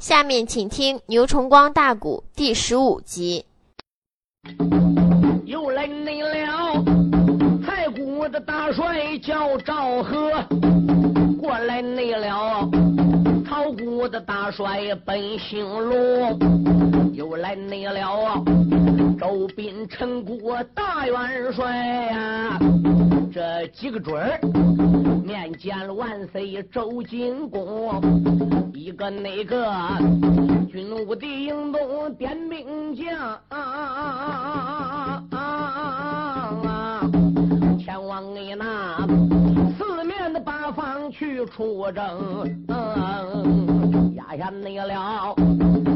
下面请听《牛崇光大鼓》第十五集。又来你了，太谷的大帅叫赵和，过来你了，曹谷的大帅本姓龙，又来你了，周斌、陈国大元帅呀，这几个准儿面见了万岁周进公，一个那个军务的营东点兵将啊啊啊啊啊，前往你那四八方去出征，压下你了。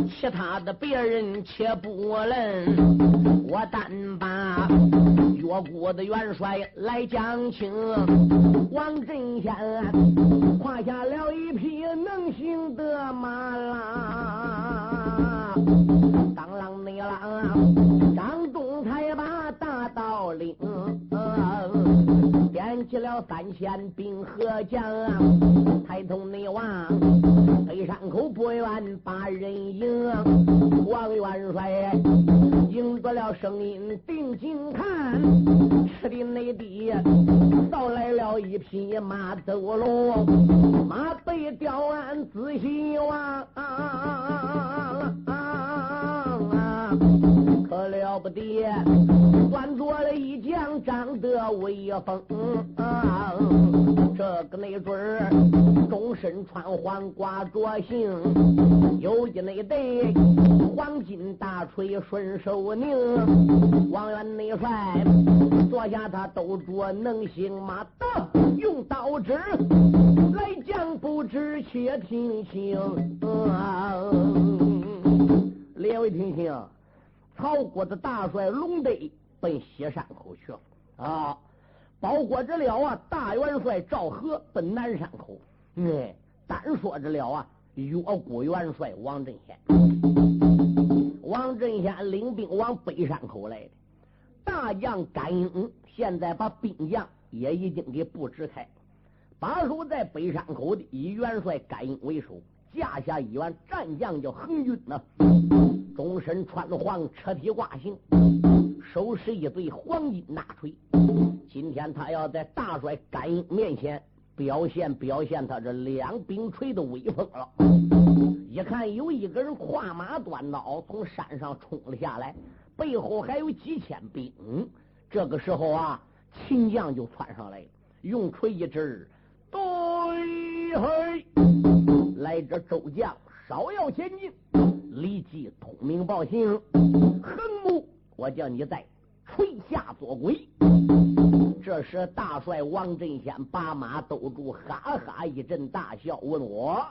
其他的别人且不论，我单把越国的元帅来讲清。王振先胯下了一匹能行的马啦，当啷你啷，张东才把大道领，点起了三千兵和将，抬头内望。北山口不远把人迎，王元帅迎着了声音定睛看，吃的内地倒来了一匹马走龙，马背吊鞍仔细望，可了不得，端坐了一将长得威风。这个那准儿，终身穿黄挂着行，有一那对黄金大锤顺手拧。王元内帅坐下，他兜着能行马刀，用刀指来讲，不知且听清。列位听清，曹国的大帅龙队奔西山口去了啊！包括着了啊，大元帅赵和奔南山口。哎，单说着了啊，越国元帅王振先，王振先领兵往北山口来的。大将甘英现在把兵将也已经给布置开，把守在北山口的以元帅甘英为首，架下一员战将叫恒军呢，终身穿黄，车体挂行。手持一对黄金大锤，今天他要在大帅甘英面前表现表现他这两柄锤的威风了。一看有一个人跨马端刀从山上冲了下来，背后还有几千兵。这个时候啊，秦将就窜上来了，用锤一指，对嘿，带着周将稍要前进，立即通明报信，横木。我叫你在垂下做鬼。这时，大帅王振先把马兜住，哈哈一阵大笑，问我：“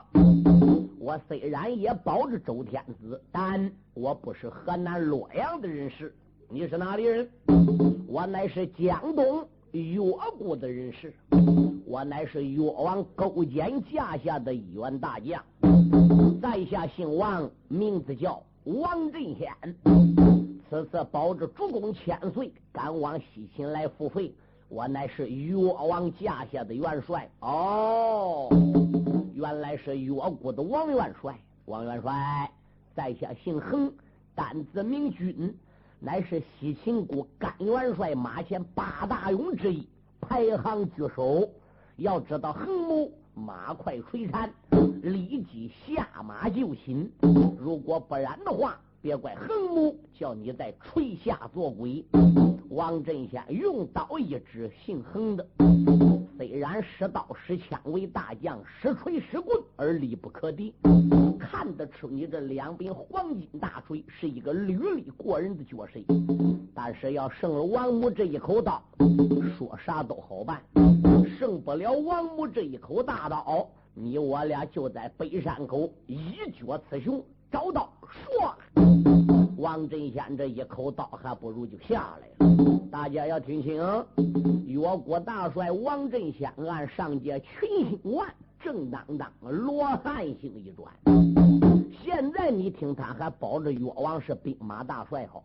我虽然也保着周天子，但我不是河南洛阳的人士。你是哪里人？我乃是江东越国的人士。我乃是越王勾践驾下的一员大将，在下姓王，名字叫王振先。”此次保着主公千岁，赶往西秦来付费。我乃是越王驾下的元帅。哦，原来是越国的王元帅。王元帅，在下姓恒，单字明君，乃是西秦国甘元帅马前八大勇之一，排行居首。要知道横木马快垂产，立即下马就擒。如果不然的话。别怪横木叫你在锤下做鬼。王振先用刀一指，姓横的，虽然使刀使枪为大将，使锤使棍而力不可敌，看得出你这两柄黄金大锤是一个履历过人的角色。但是要胜了王母这一口刀，说啥都好办；胜不了王母这一口大刀，你我俩就在北山口一决雌雄。找到，唰！王振先这一口刀，还不如就下来了。大家要听清，越国大帅王振先按上界群星万，正当当罗汉星一转。现在你听，他还保着越王是兵马大帅好。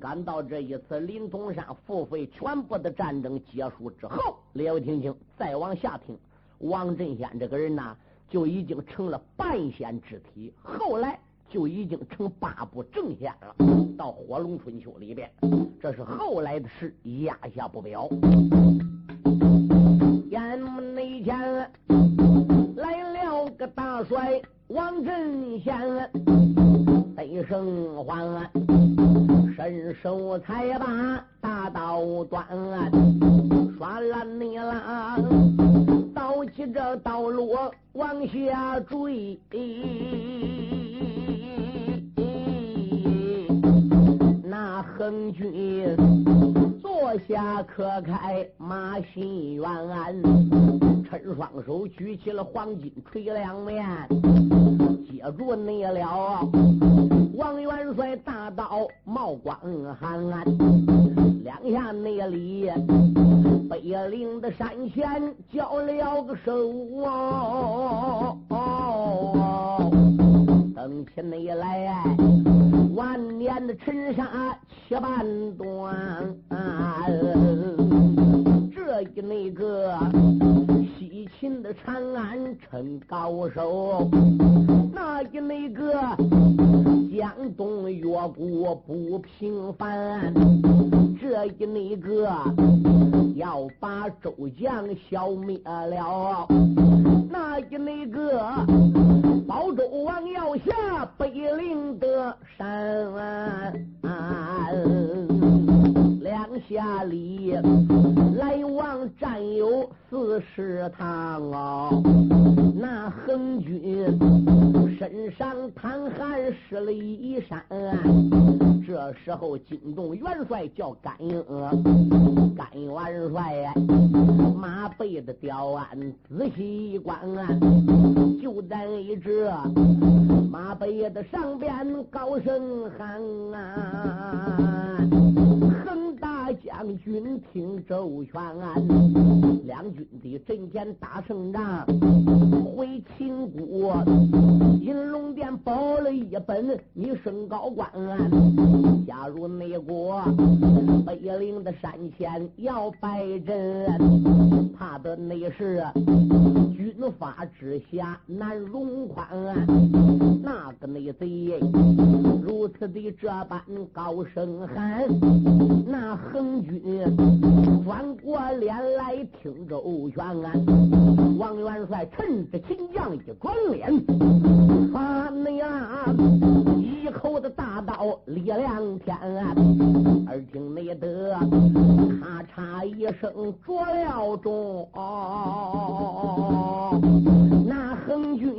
赶到这一次临潼山付费全部的战争结束之后，列位听清，再往下听，王振先这个人呐。就已经成了半仙之体，后来就已经成八部正仙了。到《火龙春秋》里边，这是后来的事，压下不表。眼目内前来了个大帅王振贤，得胜还，伸手才把大刀断，刷烂你了，倒起这刀落往下坠。那横军坐下，可开马心远，趁双手举起了黄金锤两面，接住你了。王元帅大刀冒光寒，两下内里北岭的山前交了个手。等起你来，万年的尘沙七半段。这一那个西秦的长安称高手，那一那个江东越国不平凡。这一那个要把周将消灭了，那一那个保州王要下北陵的山，两下里来往战有四十趟哦，那横军身上淌汗湿了衣衫。这时候惊动元帅叫甘英，甘元帅，马背的吊鞍仔细一观，就在这马背的上边高声喊啊！将军听周全，两军的阵前打胜仗，回秦国，银龙殿保了一本，你升高官。加入内国，北陵的山前要拜阵，怕的那是此法之下难容宽。那个内贼如此的这般高声喊，那横军转过脸来听周全。王元帅趁着秦将一转脸，把那口的大刀力量天，耳听内得咔嚓一声着了中，那横军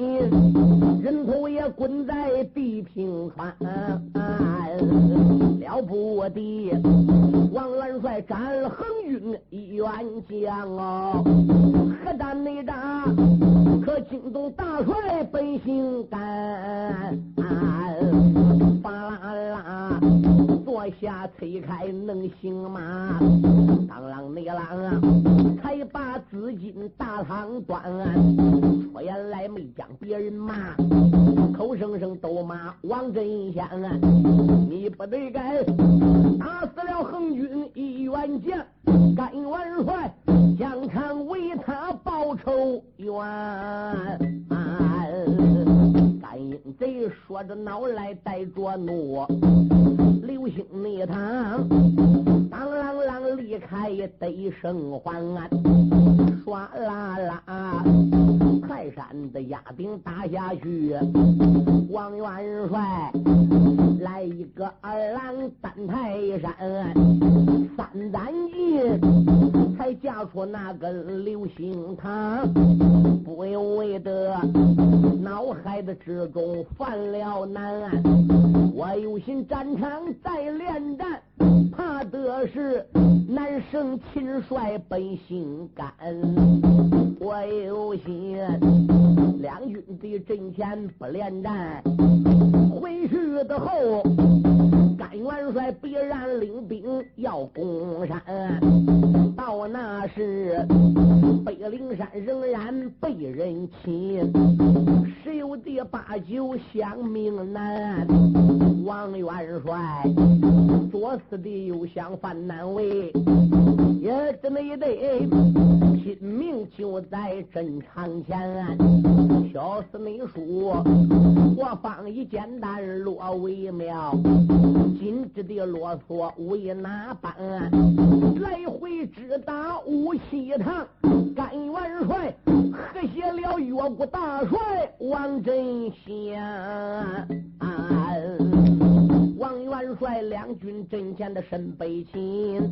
人头也滚在地平川，了不得！王元帅斩了横军一员将哦，何丹内战，可惊动大帅本性肝。巴啦啦，坐下推开能行吗？当啷那啷，才把资金大堂端，说言来没将别人骂，口声声都骂王真仙。你不得该打死了横军一员将，甘元帅将常为他报仇冤。甘英贼说着恼来带着怒，流星内堂当啷啷离开得胜还，唰啦啦，泰山的压顶打下去，王元帅来一个二郎担泰山，三担银才嫁出那个流星堂，不由为得脑海的。之中犯了难，我有心战场再连战，怕的是难胜秦帅本性干。我有心两军的阵前不连战，回去的后。元帅必然领兵要攻山，到那时北灵山仍然被人侵，十有的八九想命难。王元帅左思的又想犯难为，也只没得拼命就在阵场前。小司内说，我方一简单落为妙，今日的啰嗦为哪般？来回直打武西堂，甘元帅和谐了岳国大帅王振祥。王元帅两军阵前的身背亲，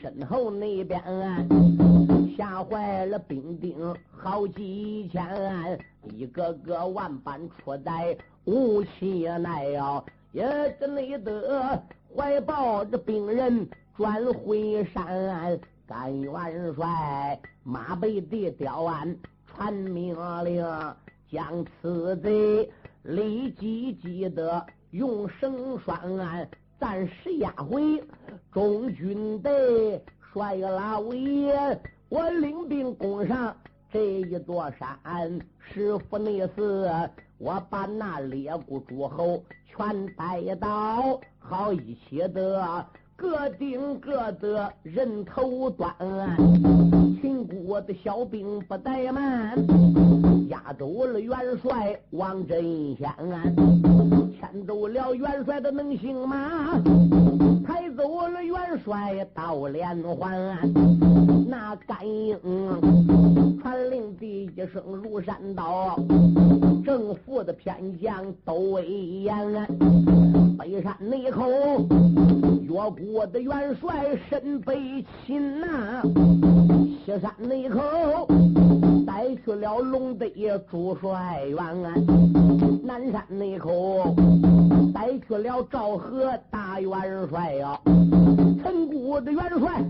身后那边吓坏了兵丁好几千，一个个万般出在武器内呀，也真累得怀抱着病人转回山。甘元帅马背的吊鞍传命令，将此贼立即记得。用绳拴安，暂时押回中军队帅拉威，我领兵攻上这一座山，师傅内死，我把那列国诸侯全带到，好一起的各定各的人头端。秦国的小兵不怠慢，压走了元帅王振先。牵走了元帅的能行马，抬走了元帅到连环，那甘英传令的一声如山倒，政府的偏将都威严。北山内口，越国的元帅身被擒呐，西山内口。带去了龙德主帅元，南山那口带去了赵和大元帅呀，陈谷的元帅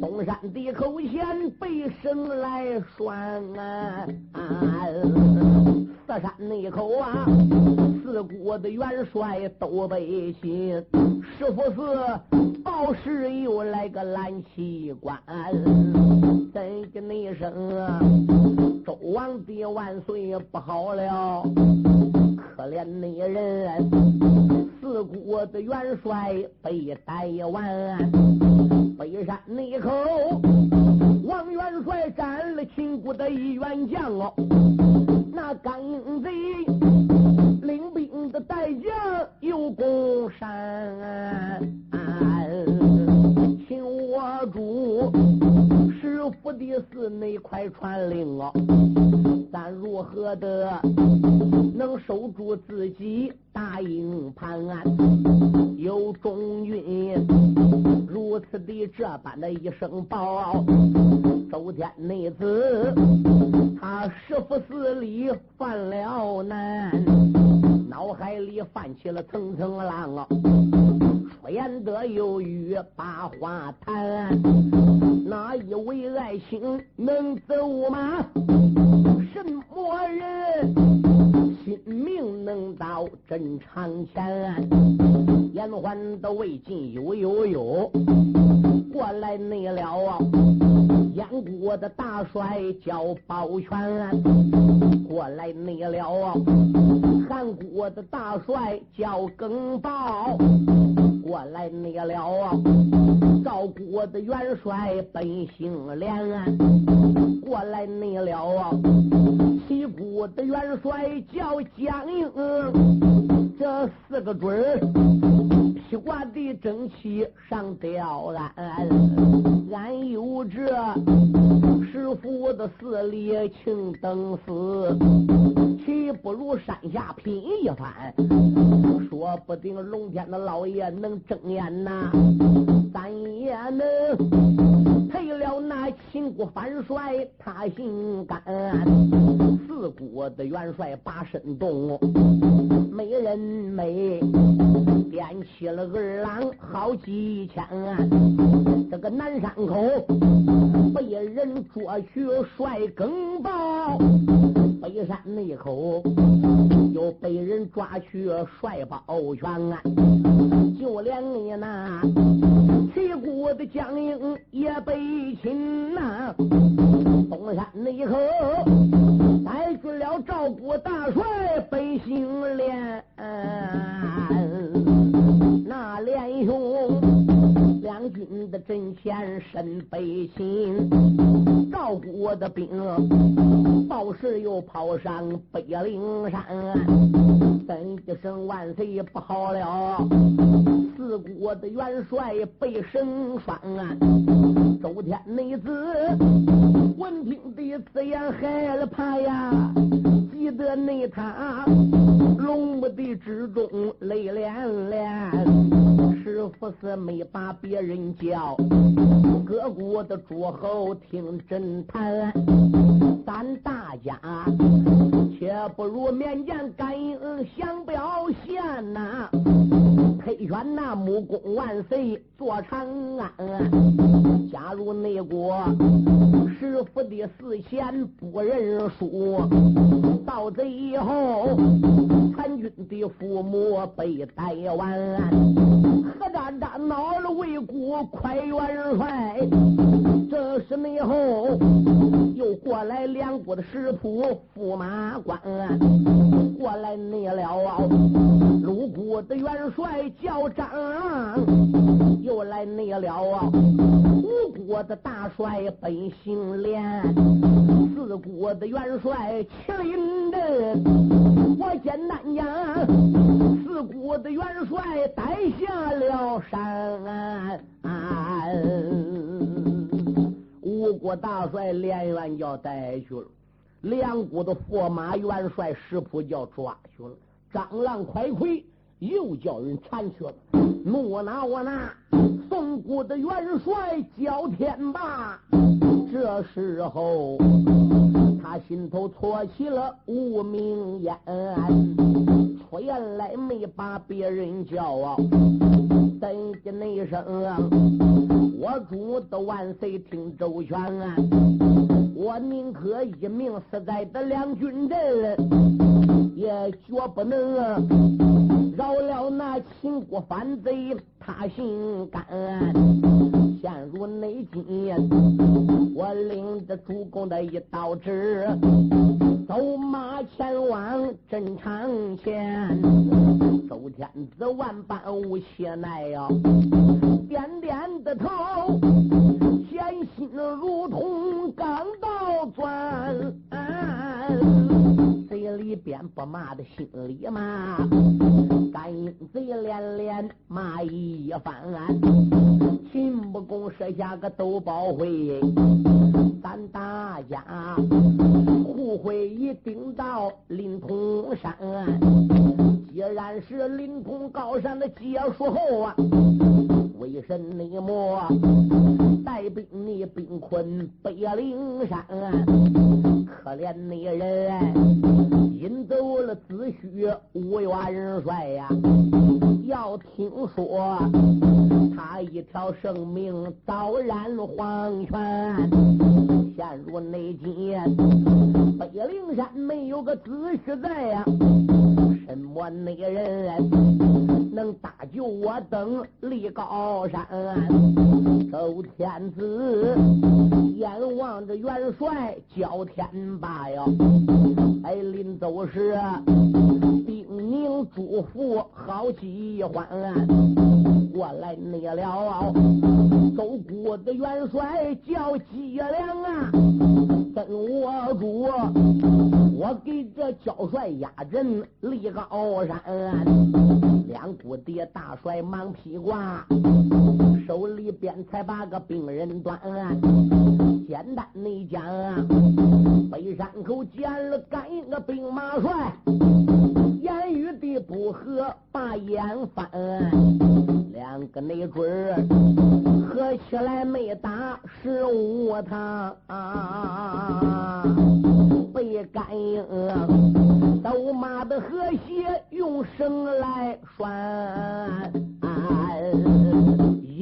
东山的口前背身来拴啊，四山那口啊，四国的元帅都被擒，师傅是报时又来个蓝旗官。真个那声，周王帝万岁不好了，可怜那人，四国的元帅被逮完，北山那口，王元帅斩了秦国的一员将哦，那甘英贼领兵的带将又攻山，秦我主。府的寺内快传令啊！咱如何的能守住自己大营盘？有中军如此的这般的一声报，周天内子他师傅寺里犯了难，脑海里泛起了层层浪啊！言得有语把话谈，哪一位爱卿能走吗？什么人性命能到阵场前？言欢的未尽，有有有，过来内了啊！燕国的大帅叫保全，过来内了啊！韩国的大帅叫耿宝。过来那个了啊！赵国的元帅本姓连，过来那个了啊！齐国的元帅叫江英，这四个准儿披挂的整齐上吊鞍，俺有这师傅的四里青灯寺，岂不如山下拼一番？说不定龙天的老爷能睁眼呐，咱也能赔了那秦国反帅，他心肝。四国的元帅把身动，没人美，点起了二郎好几千。这个南山口被人捉去帅更豹，北山那口。又被人抓去帅保全，就连你那齐国的将英也被擒呐。东山那口带去了赵国大帅北行连，阵前身背心，照顾我的兵，报时又跑上北岭山，等一声万岁不好了，四国的元帅被绳拴，周天内子闻听的此言害了怕呀，急得内他龙目的之中泪连连，师傅是没把别人叫，各国的诸侯听真谈，咱大家且不如面见感应相表现呐，推选那木工万岁坐长安，加入内国师傅的四贤不认输，到最后参军的父母被逮完，何战战恼了魏国快元帅，这是内后又过来两国的食仆驸马官，过来内了啊鲁国的元帅叫张昂，又来内了啊吴国的大帅本姓连，四国的元帅麒麟阵，我简单讲，四国的元帅带下了山。吴国大帅连元叫带去了，两国的驸马元帅石普叫抓去了，张浪快快又叫人缠去了。我拿我拿，宋国的元帅叫天霸。这时候他心头搓起了无名烟，出言来没把别人叫啊，等的那声，我主的万岁听周全，我宁可一命死在这两军阵，也绝不能饶了那秦国反贼，他心甘。陷入内奸，我领着主公的一刀旨，走马前往阵场前。周天子万般无邪奈呀，点点的头，险心如同钢刀钻。嘴里边不骂的心里骂，干阴贼连连骂一番。秦不公设下个斗宝会，咱大家互会一定到临潼山。既然是临潼高山的结束后啊，为神内魔带兵你兵困北岭山，可怜那人引走了子虚五元帅呀，要听说他一条生命早染黄泉，陷入内奸，北灵山没有个子虚在呀。什么那个人能搭救我等立高山？周天子眼望着元帅叫天霸呀，哎，临走时叮咛嘱咐好几欢，我来那了周国的元帅叫脊梁啊，跟我主，我给这焦帅压阵立高山，两股的大帅忙披挂，手里边才把个兵人端。简单的讲，北山口见了干一个兵马帅，不喝把眼翻，两个内准合起来没打十五趟，被感应都马的和谐用绳来拴，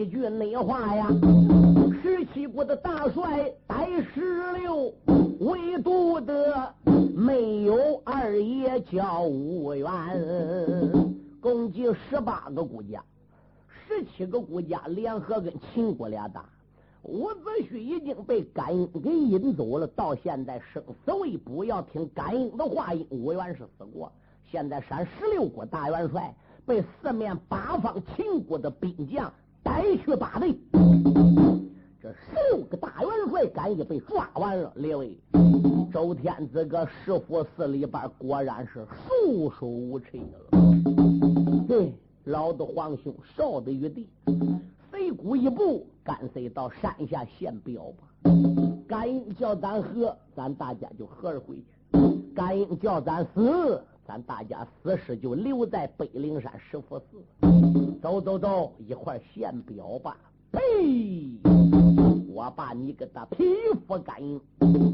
一句内话呀，十七国的大帅逮十六，唯独的没有二爷叫吴元，共计十八个国家。十七个国家联合跟秦国俩打，伍子胥已经被甘英给引走了，到现在生死未卜。要听甘英的话，伍元是死过。现在闪十六国大元帅被四面八方秦国的兵将逮去八队。十六个大元帅赶紧被抓完了。列位，周天子搁石佛寺里边果然是束手无策了。对，老的皇兄，少的玉帝，飞谷一步，干脆到山下献镖吧。甘英叫咱喝，咱大家就喝着回去；甘英叫咱死。咱大家死尸就留在北灵山石佛寺。走走走，一块献表吧。呸！我把你给他皮肤感应。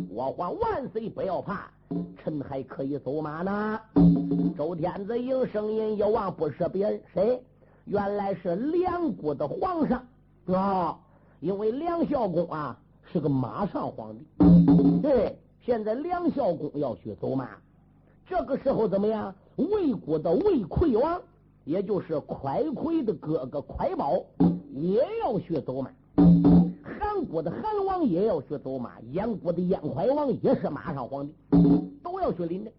我还万岁不要怕，臣还可以走马呢。周天子应声音一望，不是别人，谁？原来是梁国的皇上啊！因为梁孝公啊是个马上皇帝。对，现在梁孝公要去走马。这个时候怎么样？魏国的魏魁王，也就是快魁的哥哥快宝，也要学走马；韩国的韩王也要学走马；燕国的燕怀王也是马上皇帝，都要学领的。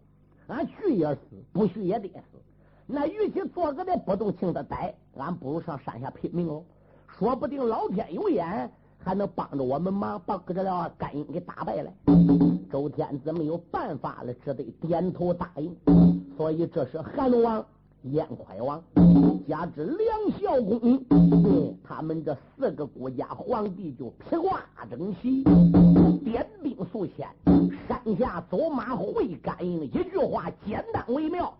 俺去也死，不去也得死。那与其坐个的不动，情的呆，俺不如上山下拼命哦。说不定老天有眼。还能帮着我们忙，把这了甘英给打败了。周天子没有办法了，只得点头答应。所以这是韩王、燕快王，加之梁孝公，他们这四个国家皇帝就披挂整齐，点兵速迁，山下走马会甘英。一句话，简单为妙。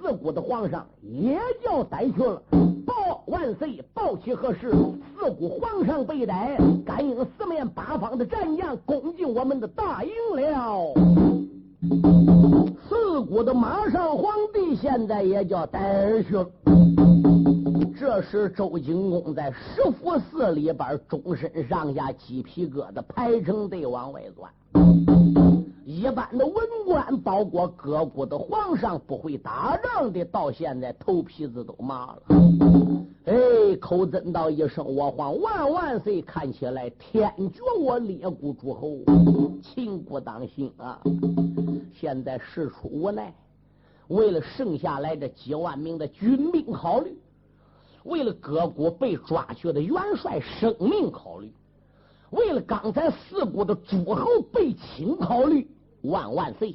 四国的皇上也叫逮去了。报万岁！报起何事？四国皇上被逮，甘英四面八方的战将攻进我们的大营了。四国的马上皇帝现在也叫戴尔兄。这时，周景公在石佛寺里边，终身上下鸡皮疙瘩排成队往外钻。一般的文官，包括各国的皇上，不会打仗的，到现在头皮子都麻了。哎，口尊道一声：“我皇万万岁！”看起来天绝我列国诸侯，情不当心啊！现在事出无奈，为了剩下来这几万名的军兵考虑，为了各国被抓去的元帅生命考虑，为了刚才四国的诸侯被擒考虑。万万岁！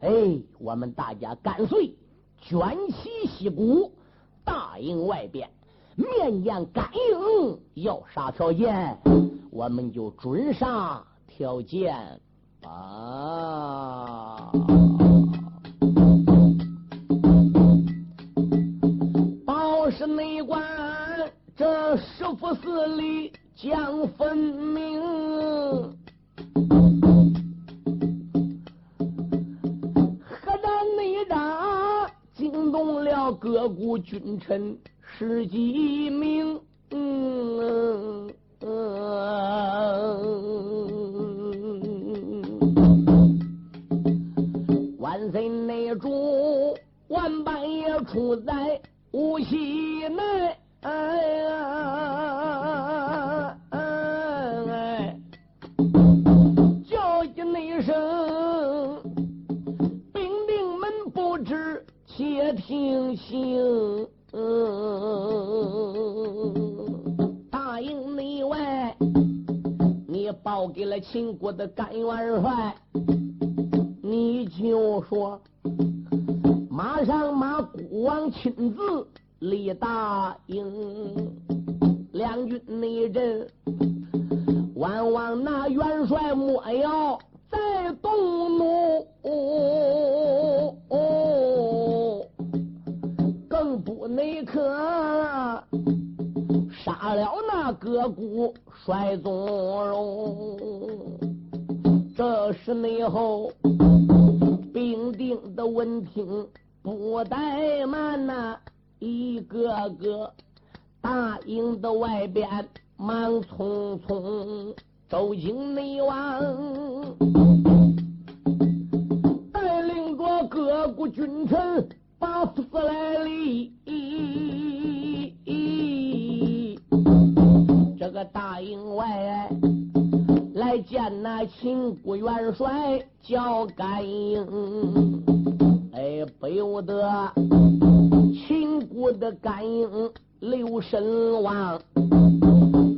哎，我们大家干脆卷起旗鼓，大营外边面见甘英，要啥条件，我们就准啥条件啊！报是内官，这师傅寺里将分明。河南内战惊动了各国君臣十几名，嗯万岁内主万般也出在无锡这时内后兵丁的闻听不怠慢呐，一个个大营的外边忙匆匆，走进内王带领着各国君臣。八福寺来里，这个大营外来见那秦国元帅叫甘英，哎，不由得秦国的甘英留神望，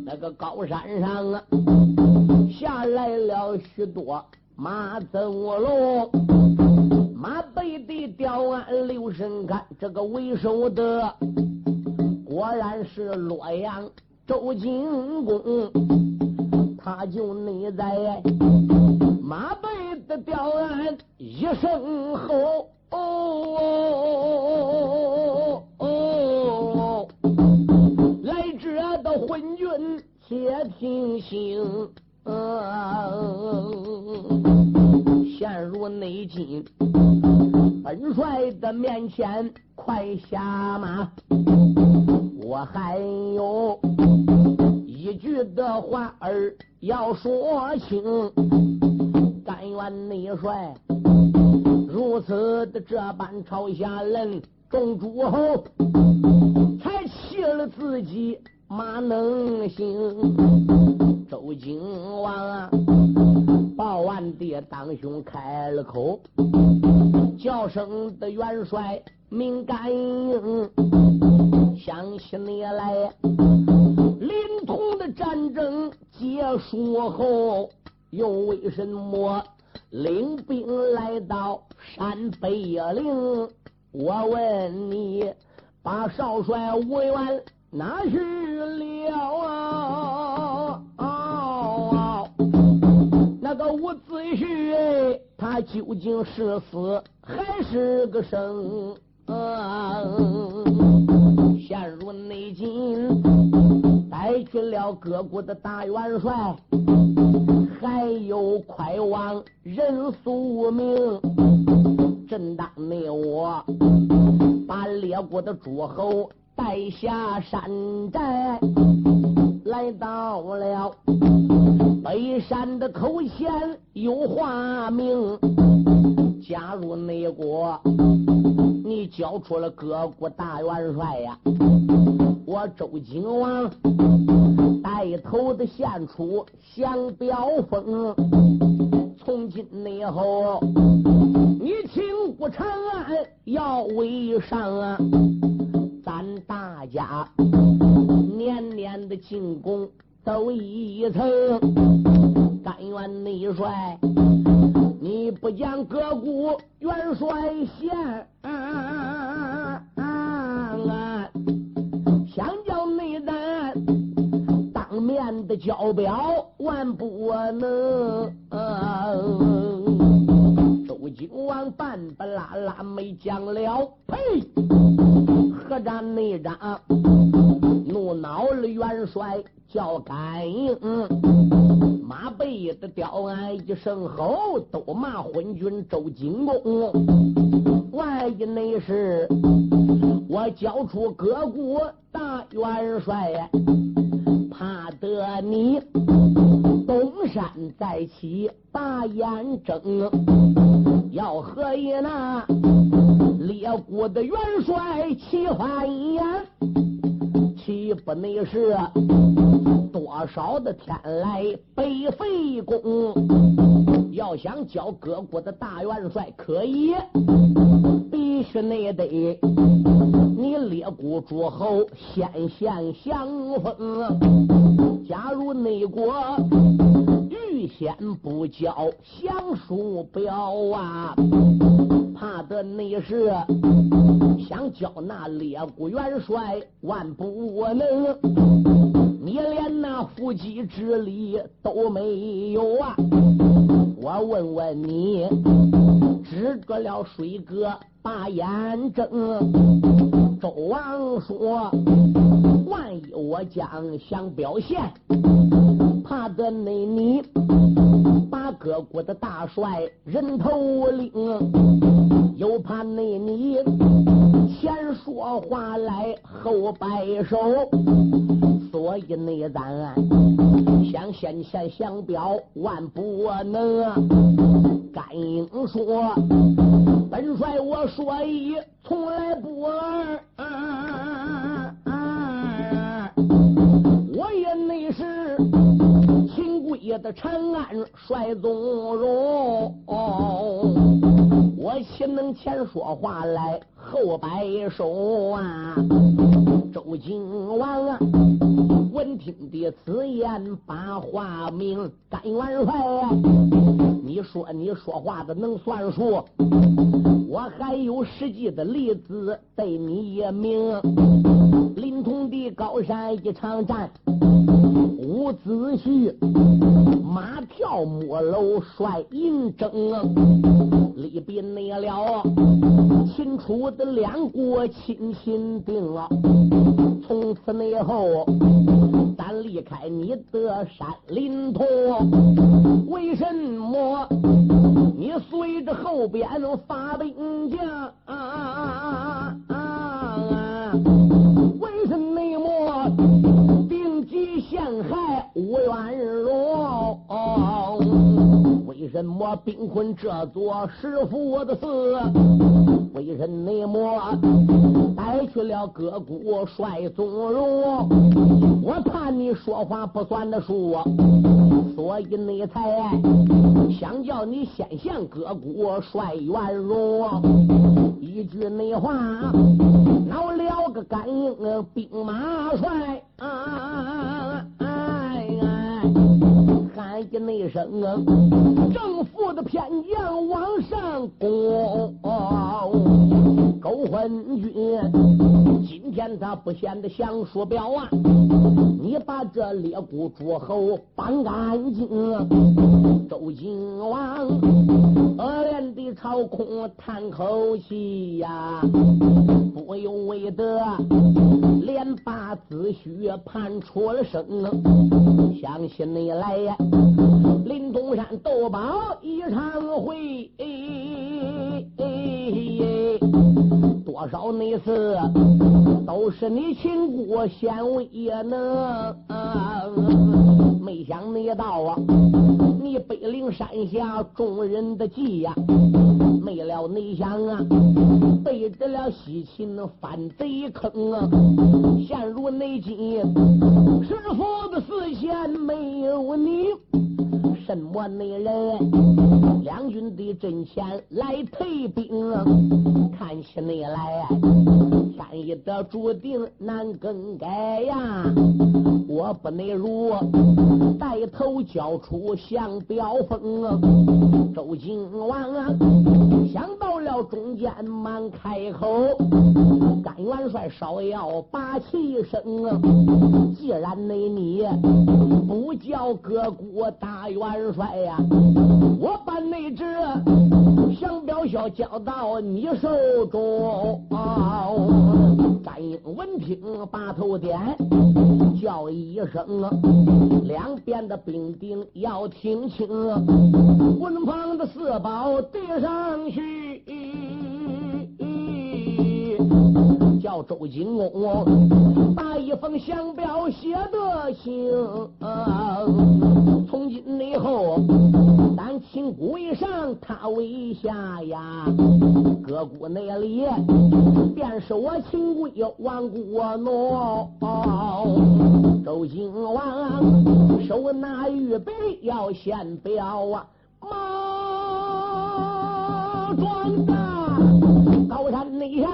那个高山上啊，下来了许多马走龙，马背的吊鞍留神看，这个为首的果然是洛阳周景公，他就内在马背的吊鞍一声吼。哦哦，来者的昏君且听信，陷入内境。本帅的面前快下马，我还有句的话儿要说清，甘愿内帅。如此的这般朝下人众诸侯，才弃了自己马能行。周景王啊，报完的当兄开了口，叫声的元帅明感应，想起你来，临潼的战争结束后，又为什么？领兵来到山北野岭，我问你，把少帅吴元哪去了啊？那个伍子胥，他究竟是死还是个生？陷入内境，带去了各国的大元帅。还有快往任宿命，正当你我把列国的诸侯带下山寨，来到了北山的口前有化名。加入内国，你交出了各国大元帅呀，我周景王。带头的献出降表封，从今以后，你请不长安要为上啊！咱大家年年的进贡都一层，甘愿内帅，你不讲各股元帅衔，想叫内胆。面的交表万不能，周景王半不拉拉没讲了，呸！何战内战，怒恼了元帅叫甘应，马背的吊鞍一声吼，都骂昏君周景公。万一那是我交出各国大元帅。怕得你东山再起把眼睁，要何以那列国的元帅齐欢颜，岂不那是多少的天来被废功？要想交各国的大元帅，可以，必须那得。你列国诸侯先贤相封，假如内国预先不交降书表啊，怕的那是想交那列国元帅万不能，你连那伏击之力都没有啊！我问问你，指着了水哥把眼睁。周王说：“万一我将想表现，怕得内你把各国的大帅人头领，又怕内你前说话来后摆手，所以内咱想先前想表万不能。”甘英说：“本帅我说一，从来不二。我也内是秦贵的长安帅宗荣，我岂能前说话来后摆手啊？”周景王啊，闻听的此言，把话明。甘元帅，你说你说话的能算数？我还有实际的例子对你也明。临潼的高山一场战，伍子胥马跳木楼率营征，里边内了秦楚的两国亲亲定啊。从此内后，咱离开你的山林头，为什么你随着后边发兵将？啊啊啊啊！啊啊陷害吴元荣？为什么兵困这座师父的寺？为什么带去了各国帅宗荣？我怕你说话不算的数，所以你才想叫你先降各国帅元荣。一句那话，闹了个感应兵马帅。啊一那声，正负的偏将往上攻。勾魂军今天他不显得像鼠标啊！你把这猎骨诸侯绑干净。周景王恶连的朝空叹口气呀，不由为得连把子虚盼出了声。想起你来呀，林东山斗宝一场会。多少那次都是你亲姑显威能，没想你到啊，你北岭山下众人的计呀，没了你想啊，背着了西秦反贼坑啊，陷入内急，师傅的死前没有你。什么内人？两军的阵前来退兵啊，看起你来，天意的注定难更改呀！我不内如带头交出降表封，周景王啊，想到了中间忙开口，甘元帅稍要把气声，既然那你不叫各国大元。帅呀，我把那只降表小交到你手中。甘英闻听，把头点，叫一声，两边的兵丁要听清，文房的四宝递上去。叫周景公把一封降表写得清，从今以后，咱秦国为上，他为下呀。各国内里，便是我秦国亡国奴。周景王手拿玉杯要献表啊，马壮大高山内下。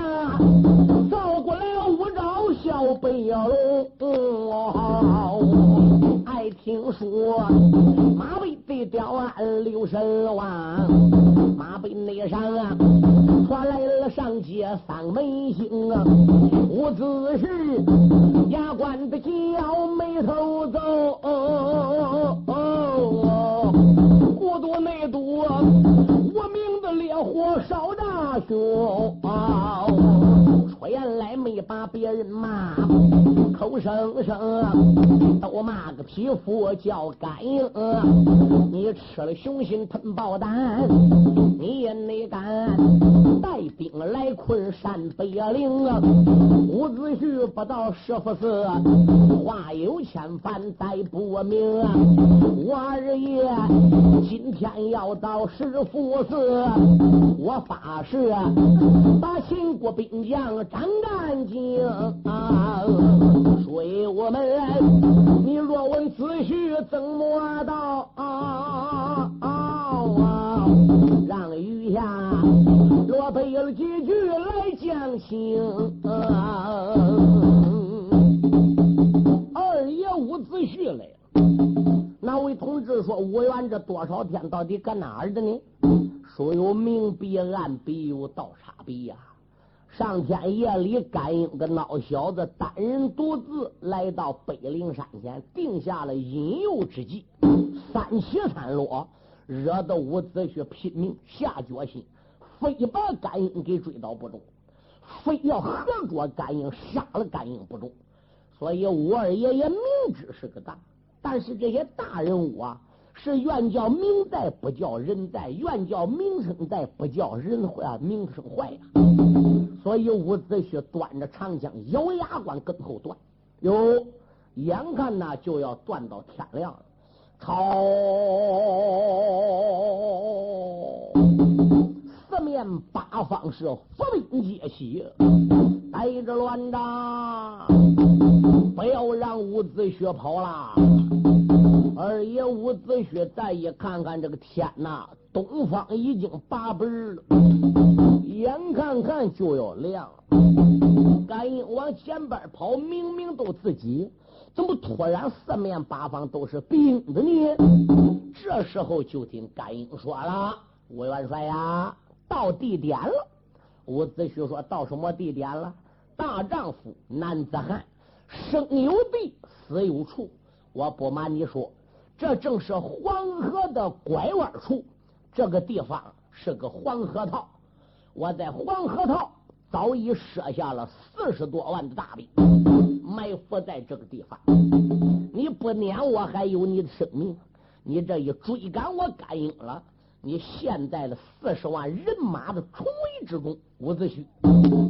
照过了五招小北龙，爱听说马背的吊鞍刘神王，马背内上啊传来了上街三门星啊，伍子胥牙关的脚眉头皱，孤独内毒，我命的烈火烧大胸。我原来没把别人骂，口声声都骂个匹夫叫甘英。你吃了雄心吞豹胆，你也没敢带兵来困山北陵。伍子胥不到师傅寺，话有千番再不明。我二爷今天要到师傅寺，我发誓把秦国兵将。干干净啊以我们来你若问子事怎么到啊啊啊让雨下若配有几句来讲情二爷无子婿来哪位同志说五元这多少天到底搁哪儿的呢说有明必暗必有倒差弊啊上天夜里，甘英个孬小子单人独自来到北陵山前，定下了引诱之计。三起三落，惹得伍子胥拼命下决心，非把甘英给追到不中，非要合捉甘英，杀了甘英不中。所以武二爷也明知是个大，但是这些大人物啊，是愿叫名在不叫人在，愿叫名声在不叫人坏，名声坏呀。所以伍子胥端着长枪，咬牙关跟后断。哟，眼看呐就要断到天亮了，朝四面八方是伏兵皆起，带着乱打，不要让伍子胥跑了。二爷伍子胥再一看看这个天呐，东方已经八本了。眼看看就要亮，甘英往前边跑，明明都自己，怎么突然四面八方都是兵的呢？这时候就听甘英说了：“吴元帅呀，到地点了。”伍子胥说到什么地点了？大丈夫男子汉，生有地，死有处。我不瞒你说，这正是黄河的拐弯处，这个地方是个黄河套。我在黄河套早已设下了四十多万的大兵，埋伏在这个地方。你不撵我，还有你的生命。你这一追赶我甘英了，你现在的四十万人马的重围之中。伍子胥，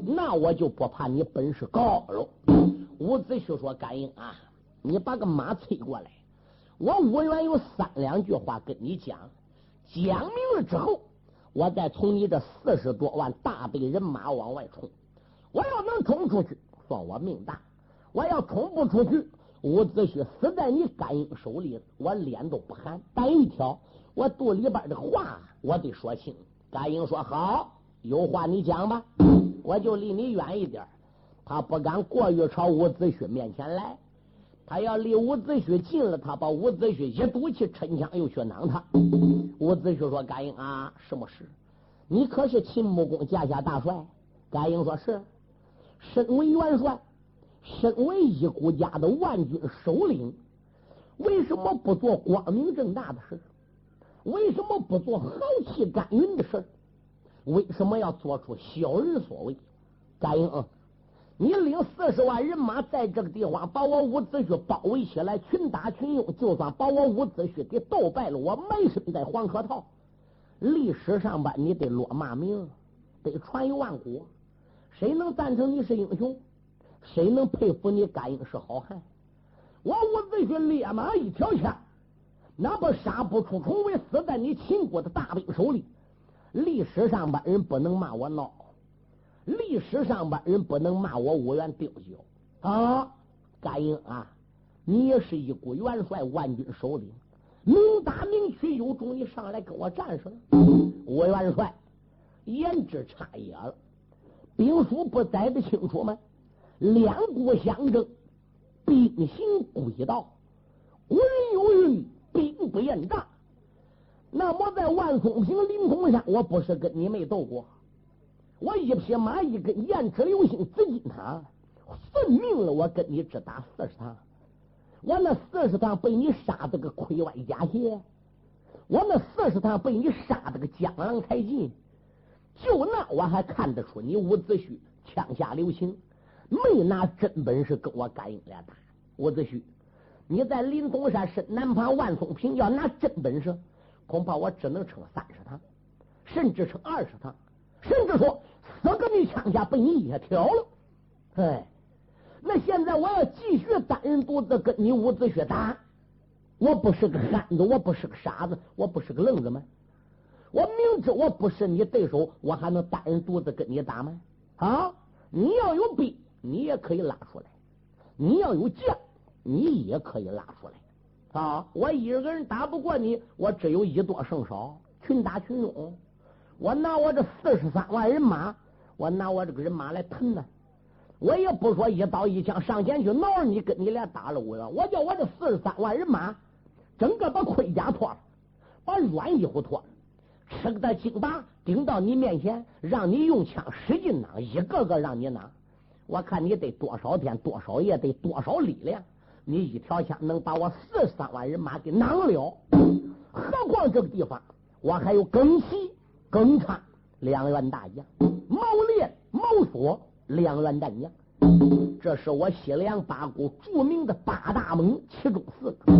那我就不怕你本事高了。伍子胥说：“甘英啊，你把个马催过来，我伍元有三两句话跟你讲，讲明了之后。”我再从你这四十多万大队人马往外冲，我要能冲出去，算我命大；我要冲不出去，伍子胥死在你甘英手里，我脸都不寒。但一条，我肚里边的话我得说清。甘英说：“好，有话你讲吧，我就离你远一点。”他不敢过于朝伍子胥面前来。他要离伍子胥近了，他把伍子胥一赌气，沉枪又去攮他。伍子胥说：“甘英啊，什么事？你可是秦穆公驾下大帅？”甘英说：“是。身为元帅，身为一国家的万军首领，为什么不做光明正大的事？为什么不做豪气干云的事？为什么要做出小人所为？”甘英。你领四十万人马在这个地方把我伍子胥包围起来，群打群用，就算把我伍子胥给斗败了，我埋身在黄河套，历史上边你得落骂名，得传于万古。谁能赞成你是英雄？谁能佩服你甘英是好汉？我伍子胥烈马一条枪，哪怕杀不出重围，死在你秦国的大兵手里，历史上边人不能骂我孬。历史上边人不能骂我五元丢酒啊！甘英啊，你也是一股元帅，万军首领，明打明区有种，你上来跟我战士了。五元帅言之差也了，兵书不载的清楚吗？两国相争，兵行诡道，古人有云：兵不厌诈。那么在万松坪、临潼山，我不是跟你没斗过？我一匹马，一根燕翅流星紫金塔，分命了，我跟你只打四十趟，我那四十趟被你杀的个盔歪甲斜，我那四十趟被你杀的个江郎才尽，就那我还看得出你伍子胥枪下留情，没拿真本事跟我甘英俩打。伍子胥，你在临东山深南旁万松坪要拿真本事，恐怕我只能撑三十趟，甚至撑二十趟，甚至说。四个你枪下被你一挑了，哎，那现在我要继续单人独自跟你伍子胥打，我不是个汉子，我不是个傻子，我不是个愣子吗？我明知我不是你对手，我还能单人独自跟你打吗？啊，你要有兵，你也可以拉出来；你要有将，你也可以拉出来。啊，我一个人打不过你，我只有一多胜少，群打群拥，我拿我这四十三万人马。我拿我这个人马来腾呢，我也不说一刀一枪上前去挠你，跟你俩打了五元。我叫我这四十三万人马，整个把盔甲脱了，把软衣服脱了，吃个的金拔顶到你面前，让你用枪使劲攮，一个个让你攮。我看你得多少天、多少夜，得多少力量，你一条枪能把我四十三万人马给攮了？何况这个地方，我还有耿喜、耿昌两员大将，我两员战将。这是我西凉八股著名的八大猛其中四个，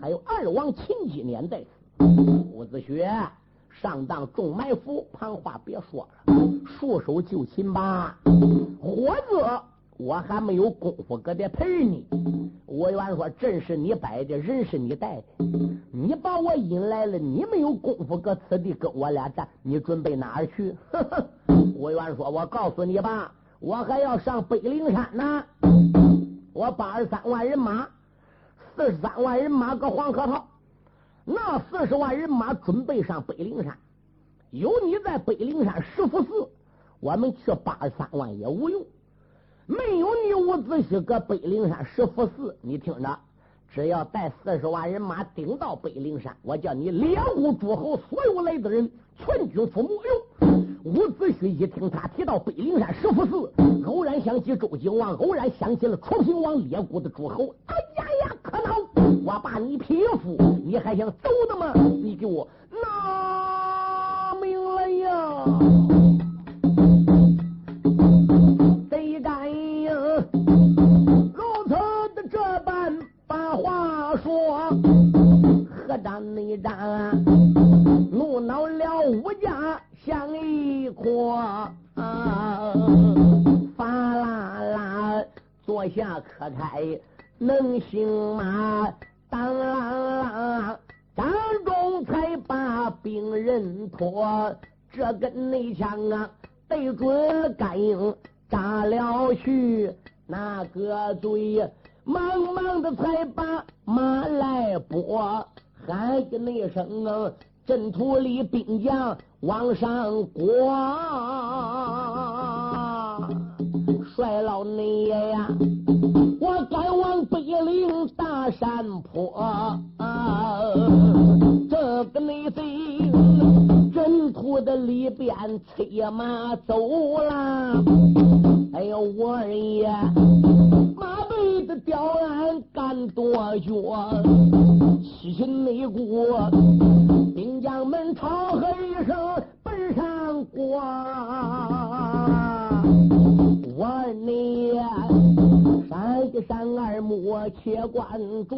还有二王秦基年在此。伍子胥上当中埋伏，旁话别说了，束手就擒吧。伙子，我还没有功夫搁这陪你。我原说阵是你摆的，人是你带的，你把我引来了，你没有功夫搁此地跟我俩战，你准备哪儿去？我原说，我告诉你吧。我还要上北灵山呢，我八十三万人马，四十三万人马搁黄河套，那四十万人马准备上北灵山。有你在北灵山石佛寺，我们去八十三万也无用；没有你伍子胥搁北灵山石佛寺，你听着，只要带四十万人马顶到北陵山，我叫你两股诸侯所有来的人全军覆没哟。伍子胥一听他提到北陵山石佛寺，偶然想起周景王，偶然想起了楚平王列国的诸侯。哎呀呀，可恼！我把你匹夫，你还想走的吗？你给我拿命来呀！把话说？何战内战，怒恼了武家。像一棵啊，法啦啦坐下可开能行吗？当啷啷，张忠才把兵人拖，这根内枪啊对准甘英扎了去，那个嘴忙忙的才把马来拨，喊一声啊，阵图里兵将。往上过，帅老内呀！我赶往北岭大山坡，这个内贼阵图的里边催马走了。哎呦，我二爷，马背的吊鞍干多脚，七擒内股。兵将们朝喝一声，奔上过。我你闪一闪二目，且观着。